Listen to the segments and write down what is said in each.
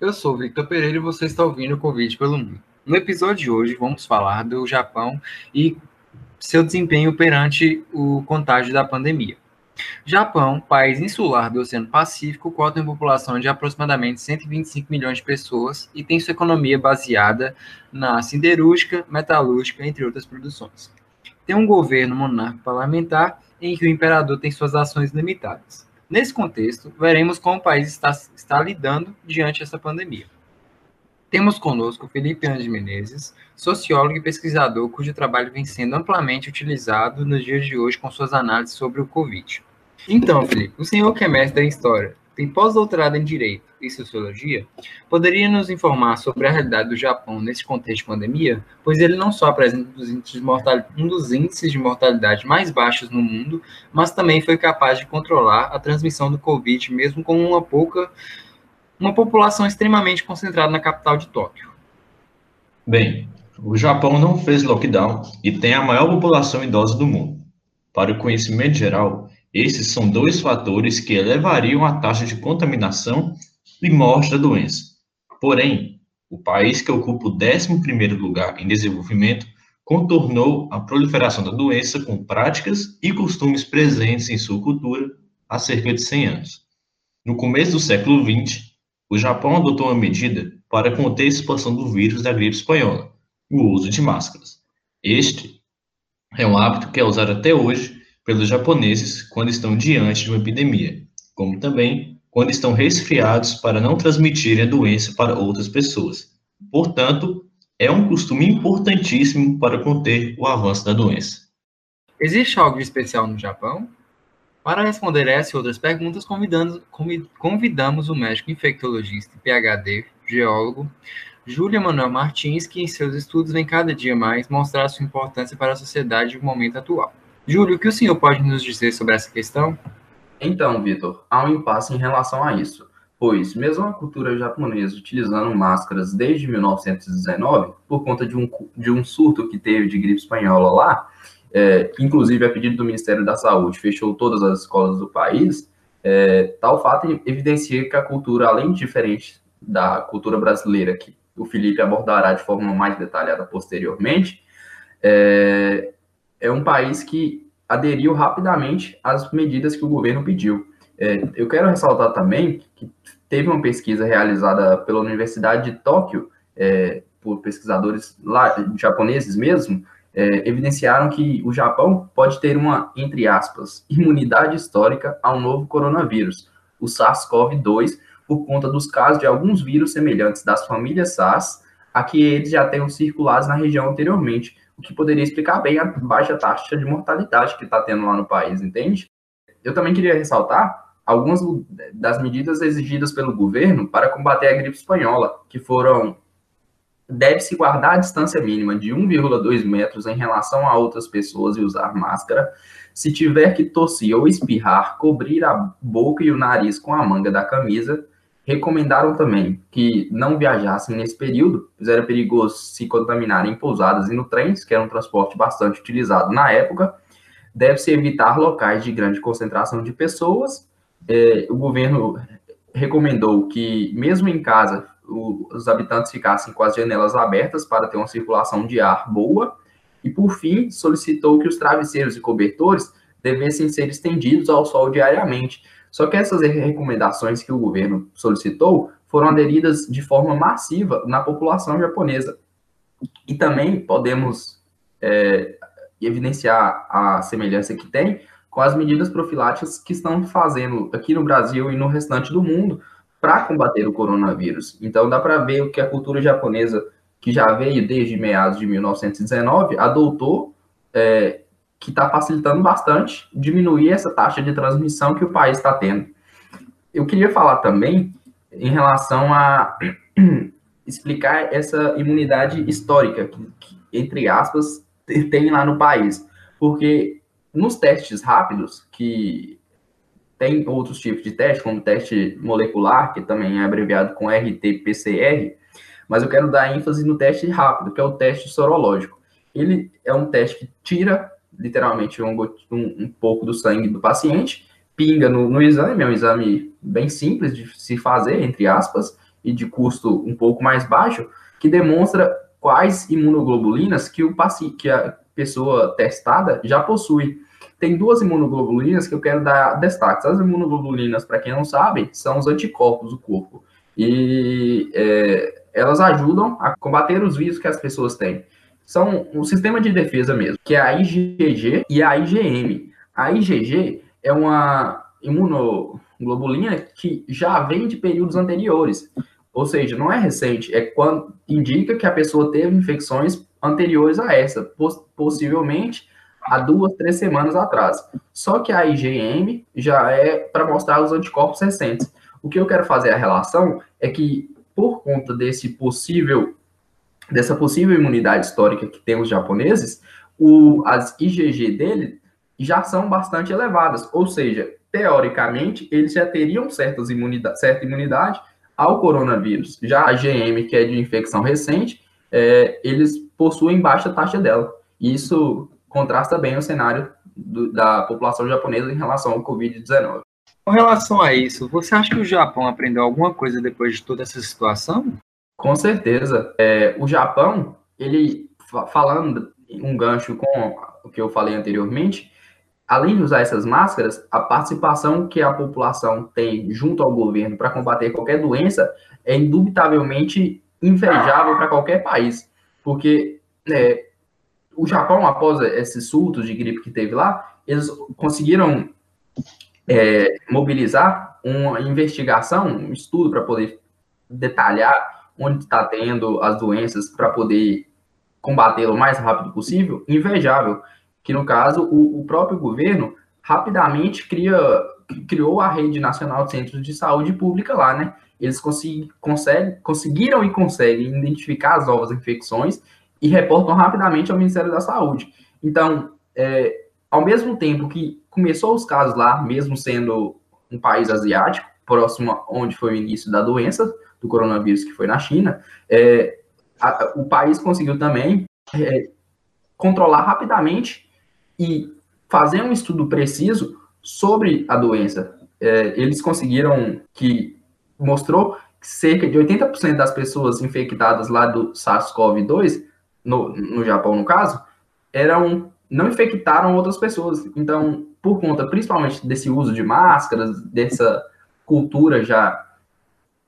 Eu sou Victor Pereira e você está ouvindo o Covid pelo Mundo. No episódio de hoje, vamos falar do Japão e seu desempenho perante o contágio da pandemia. Japão, país insular do Oceano Pacífico, conta uma população de aproximadamente 125 milhões de pessoas e tem sua economia baseada na siderúrgica, metalúrgica, entre outras produções. Tem um governo monarco parlamentar em que o imperador tem suas ações limitadas. Nesse contexto, veremos como o país está, está lidando diante dessa pandemia. Temos conosco Felipe Andes Menezes, sociólogo e pesquisador cujo trabalho vem sendo amplamente utilizado nos dias de hoje com suas análises sobre o Covid. Então, Felipe, o senhor que é mestre da história, tem pós-doutorado em Direito e Sociologia, poderia nos informar sobre a realidade do Japão nesse contexto de pandemia? Pois ele não só apresenta um dos índices de mortalidade mais baixos no mundo, mas também foi capaz de controlar a transmissão do Covid, mesmo com uma pouca uma população extremamente concentrada na capital de Tóquio. Bem, o Japão não fez lockdown e tem a maior população idosa do mundo. Para o conhecimento geral, esses são dois fatores que elevariam a taxa de contaminação e morte da doença. Porém, o país que ocupa o 11º lugar em desenvolvimento contornou a proliferação da doença com práticas e costumes presentes em sua cultura há cerca de 100 anos. No começo do século XX, o Japão adotou uma medida para conter a expansão do vírus da gripe espanhola, o uso de máscaras. Este é um hábito que é usado até hoje pelos japoneses quando estão diante de uma epidemia, como também quando estão resfriados para não transmitirem a doença para outras pessoas. Portanto, é um costume importantíssimo para conter o avanço da doença. Existe algo de especial no Japão? Para responder essa e outras perguntas, convidamos o médico infectologista e PhD, geólogo, Júlia Manuel Martins, que em seus estudos vem cada dia mais mostrar sua importância para a sociedade no momento atual. Júlio, o que o senhor pode nos dizer sobre essa questão? Então, Vitor, há um impasse em relação a isso, pois, mesmo a cultura japonesa utilizando máscaras desde 1919, por conta de um, de um surto que teve de gripe espanhola lá, é, inclusive a pedido do Ministério da Saúde fechou todas as escolas do país, é, tal fato evidencia que a cultura, além de diferente da cultura brasileira, que o Felipe abordará de forma mais detalhada posteriormente, é, é um país que aderiu rapidamente às medidas que o governo pediu. É, eu quero ressaltar também que teve uma pesquisa realizada pela Universidade de Tóquio, é, por pesquisadores lá, japoneses mesmo, é, evidenciaram que o Japão pode ter uma, entre aspas, imunidade histórica ao novo coronavírus, o SARS-CoV-2, por conta dos casos de alguns vírus semelhantes das famílias SARS, a que eles já tenham circulado na região anteriormente, o que poderia explicar bem a baixa taxa de mortalidade que está tendo lá no país, entende? Eu também queria ressaltar algumas das medidas exigidas pelo governo para combater a gripe espanhola, que foram deve-se guardar a distância mínima de 1,2 metros em relação a outras pessoas e usar máscara. Se tiver que tossir ou espirrar, cobrir a boca e o nariz com a manga da camisa Recomendaram também que não viajassem nesse período, pois era perigoso se contaminarem em pousadas e no trens, que era um transporte bastante utilizado na época. Deve-se evitar locais de grande concentração de pessoas. É, o governo recomendou que, mesmo em casa, o, os habitantes ficassem com as janelas abertas para ter uma circulação de ar boa. E, por fim, solicitou que os travesseiros e cobertores devessem ser estendidos ao sol diariamente só que essas recomendações que o governo solicitou foram aderidas de forma massiva na população japonesa. E também podemos é, evidenciar a semelhança que tem com as medidas profiláticas que estão fazendo aqui no Brasil e no restante do mundo para combater o coronavírus. Então dá para ver o que a cultura japonesa, que já veio desde meados de 1919, adotou é, que está facilitando bastante diminuir essa taxa de transmissão que o país está tendo. Eu queria falar também em relação a explicar essa imunidade histórica que, que, entre aspas, tem lá no país. Porque nos testes rápidos, que tem outros tipos de teste, como teste molecular, que também é abreviado com RT-PCR, mas eu quero dar ênfase no teste rápido, que é o teste sorológico. Ele é um teste que tira literalmente um, um, um pouco do sangue do paciente, pinga no, no, exame, é um exame bem simples de se fazer, entre aspas, e de custo um pouco mais baixo, que demonstra quais imunoglobulinas que, o paciente, que a pessoa testada já possui. Tem duas imunoglobulinas que eu quero dar destaque. As imunoglobulinas, para quem não sabe, são os anticorpos do corpo. E é, elas ajudam a combater os vírus que as pessoas têm. São um sistema de defesa mesmo, que é a IgG e a IgM. A IgG é uma imunoglobulina que já vem de períodos anteriores. Ou seja, não é recente, é quando indica que a pessoa teve infecções anteriores a essa, poss possivelmente há duas, três semanas atrás. Só que a IgM já é para mostrar os anticorpos recentes. O que eu quero fazer a relação é que, por conta desse possível, dessa possível imunidade histórica que tem os japoneses, o, as IgG dele já são bastante elevadas. Ou seja, teoricamente, eles já teriam certas imunidade, certa imunidade ao coronavírus. Já a GM, que é de infecção recente, é, eles possuem baixa taxa dela. E isso contrasta bem o cenário do, da população japonesa em relação ao Covid-19. Com relação a isso, você acha que o Japão aprendeu alguma coisa depois de toda essa situação? Com certeza. É, o Japão, ele, falando um gancho com o que eu falei anteriormente, além de usar essas máscaras, a participação que a população tem junto ao governo para combater qualquer doença é indubitavelmente invejável para qualquer país. Porque é, o Japão, após esses surtos de gripe que teve lá, eles conseguiram é, mobilizar uma investigação, um estudo para poder detalhar onde está tendo as doenças para poder combatê-lo o mais rápido possível, invejável. Que no caso, o, o próprio governo rapidamente cria, criou a rede nacional de centros de saúde pública lá, né? Eles consegui, conseguiram e conseguem identificar as novas infecções e reportam rapidamente ao Ministério da Saúde. Então, é, ao mesmo tempo que começou os casos lá, mesmo sendo um país asiático, próximo onde foi o início da doença, do coronavírus, que foi na China, é, a, o país conseguiu também é, controlar rapidamente e fazer um estudo preciso sobre a doença. É, eles conseguiram que mostrou que cerca de 80% das pessoas infectadas lá do SARS-CoV-2 no, no Japão, no caso, eram não infectaram outras pessoas. Então, por conta principalmente desse uso de máscaras, dessa cultura já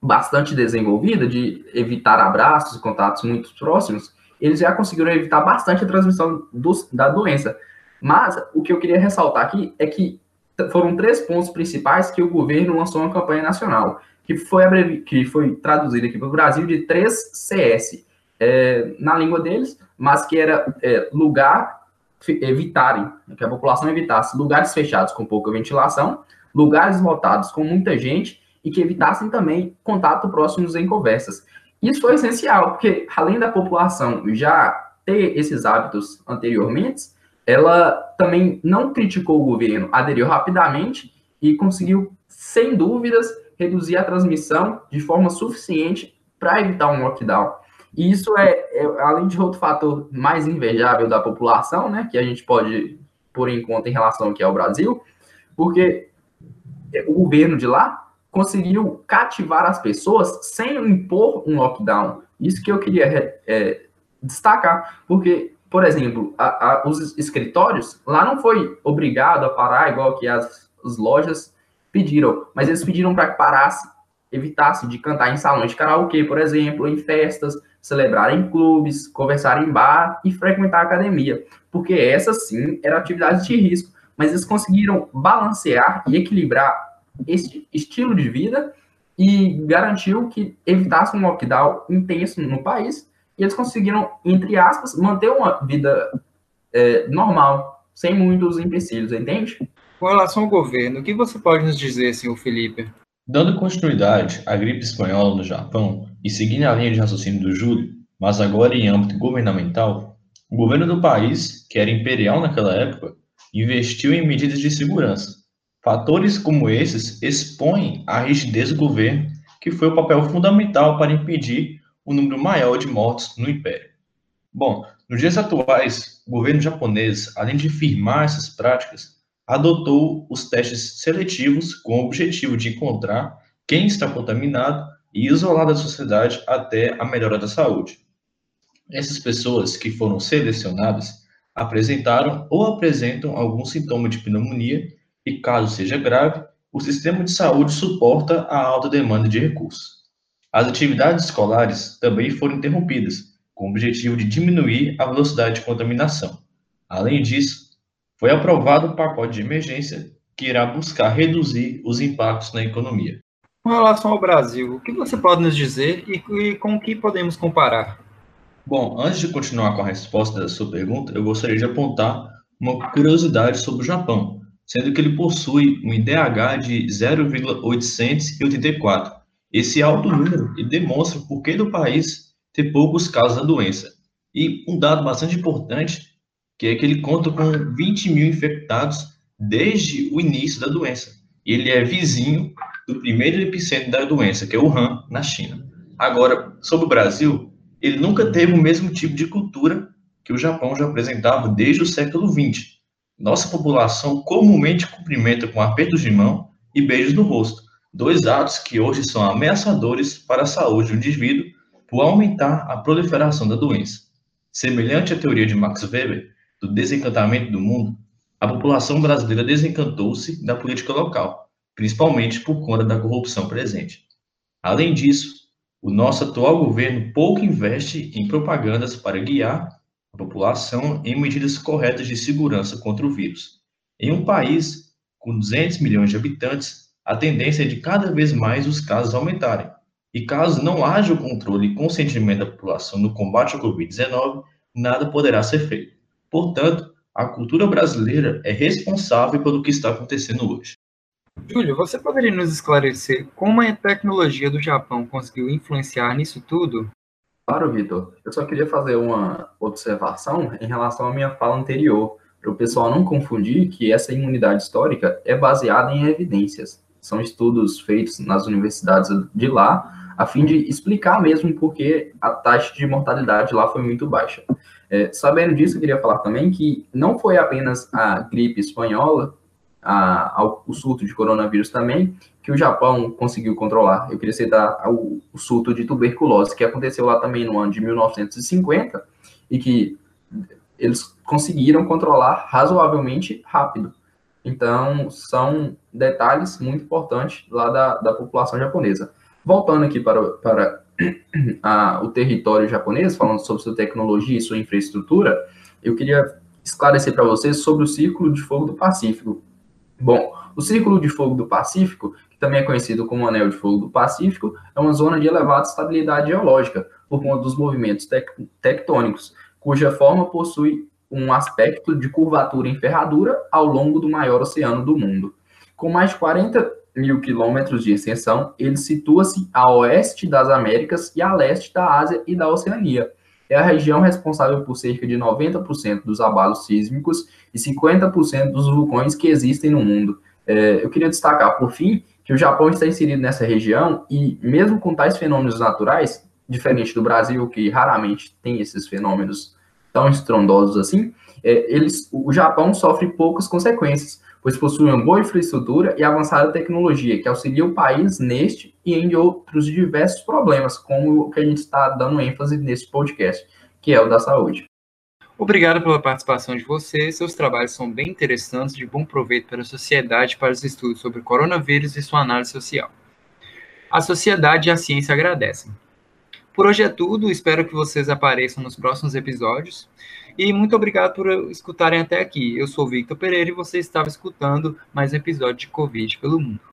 bastante desenvolvida de evitar abraços e contatos muito próximos, eles já conseguiram evitar bastante a transmissão do, da doença. Mas o que eu queria ressaltar aqui é que foram três pontos principais que o governo lançou uma campanha nacional, que foi, que foi traduzida aqui para o Brasil de 3CS, é, na língua deles, mas que era é, lugar evitarem, que a população evitasse lugares fechados com pouca ventilação, lugares lotados com muita gente e que evitassem também contato próximos em conversas. Isso foi essencial, porque além da população já ter esses hábitos anteriormente, ela também não criticou o governo, aderiu rapidamente e conseguiu, sem dúvidas, reduzir a transmissão de forma suficiente para evitar um lockdown. E isso é, é, além de outro fator mais invejável da população, né, que a gente pode pôr em conta em relação aqui ao Brasil, porque o governo de lá conseguiu cativar as pessoas sem impor um lockdown. Isso que eu queria é, destacar, porque, por exemplo, a, a, os escritórios lá não foi obrigado a parar igual que as, as lojas pediram, mas eles pediram para que parasse, evitasse de cantar em salões de karaokê, por exemplo, em festas, celebrar em clubes, conversar em bar e frequentar academia, porque essa sim era atividade de risco, mas eles conseguiram balancear e equilibrar esse estilo de vida e garantiu que evitasse um lockdown intenso no país e eles conseguiram, entre aspas, manter uma vida é, normal, sem muitos empecilhos, entende? Com relação ao governo, o que você pode nos dizer, senhor Felipe? Dando continuidade à gripe espanhola no Japão e seguindo a linha de raciocínio do Júlio, mas agora em âmbito governamental, o governo do país, que era imperial naquela época, investiu em medidas de segurança. Fatores como esses expõem a rigidez do governo, que foi o papel fundamental para impedir o número maior de mortos no império. Bom, nos dias atuais, o governo japonês, além de firmar essas práticas, adotou os testes seletivos com o objetivo de encontrar quem está contaminado e isolar da sociedade até a melhora da saúde. Essas pessoas que foram selecionadas apresentaram ou apresentam algum sintoma de pneumonia e, caso seja grave, o sistema de saúde suporta a alta demanda de recursos. As atividades escolares também foram interrompidas, com o objetivo de diminuir a velocidade de contaminação. Além disso, foi aprovado um pacote de emergência que irá buscar reduzir os impactos na economia. Com relação ao Brasil, o que você pode nos dizer e, e com o que podemos comparar? Bom, antes de continuar com a resposta da sua pergunta, eu gostaria de apontar uma curiosidade sobre o Japão, sendo que ele possui um IDH de 0,884. Esse alto número demonstra o porquê do país ter poucos casos da doença. E um dado bastante importante, que é que ele conta com 20 mil infectados desde o início da doença. Ele é vizinho do primeiro epicentro da doença, que é Wuhan, na China. Agora, sobre o Brasil, ele nunca teve o mesmo tipo de cultura que o Japão já apresentava desde o século XX. Nossa população comumente cumprimenta com apertos de mão e beijos no rosto, dois atos que hoje são ameaçadores para a saúde do indivíduo por aumentar a proliferação da doença. Semelhante à teoria de Max Weber do desencantamento do mundo, a população brasileira desencantou-se da política local, principalmente por conta da corrupção presente. Além disso, o nosso atual governo pouco investe em propagandas para guiar população em medidas corretas de segurança contra o vírus. Em um país com 200 milhões de habitantes, a tendência é de cada vez mais os casos aumentarem. E caso não haja o controle e consentimento da população no combate ao Covid-19, nada poderá ser feito. Portanto, a cultura brasileira é responsável pelo que está acontecendo hoje. Júlio, você poderia nos esclarecer como a tecnologia do Japão conseguiu influenciar nisso tudo? Claro, Vitor. Eu só queria fazer uma observação em relação à minha fala anterior, para o pessoal não confundir que essa imunidade histórica é baseada em evidências. São estudos feitos nas universidades de lá, a fim de explicar mesmo porque a taxa de mortalidade lá foi muito baixa. É, sabendo disso, eu queria falar também que não foi apenas a gripe espanhola a, ao, o surto de coronavírus também, que o Japão conseguiu controlar. Eu queria citar o, o surto de tuberculose, que aconteceu lá também no ano de 1950, e que eles conseguiram controlar razoavelmente rápido. Então, são detalhes muito importantes lá da, da população japonesa. Voltando aqui para, para a, o território japonês, falando sobre sua tecnologia e sua infraestrutura, eu queria esclarecer para vocês sobre o Círculo de Fogo do Pacífico, Bom, o Círculo de Fogo do Pacífico, que também é conhecido como Anel de Fogo do Pacífico, é uma zona de elevada estabilidade geológica, por conta dos movimentos tec tectônicos, cuja forma possui um aspecto de curvatura em ferradura ao longo do maior oceano do mundo. Com mais de 40 mil quilômetros de extensão, ele situa-se a oeste das Américas e a leste da Ásia e da Oceania, é a região responsável por cerca de 90% dos abalos sísmicos e 50% dos vulcões que existem no mundo. É, eu queria destacar, por fim, que o Japão está inserido nessa região e, mesmo com tais fenômenos naturais, diferente do Brasil, que raramente tem esses fenômenos tão estrondosos assim, é, eles, o Japão sofre poucas consequências, pois possui uma boa infraestrutura e avançada tecnologia que auxilia o país neste e em outros diversos problemas, como o que a gente está dando ênfase nesse podcast, que é o da saúde. Obrigado pela participação de você. Seus trabalhos são bem interessantes, de bom proveito para a sociedade para os estudos sobre o coronavírus e sua análise social. A sociedade e a ciência agradecem. Por hoje é tudo, espero que vocês apareçam nos próximos episódios. E muito obrigado por escutarem até aqui. Eu sou Victor Pereira e você estava escutando mais um episódio de Covid pelo Mundo.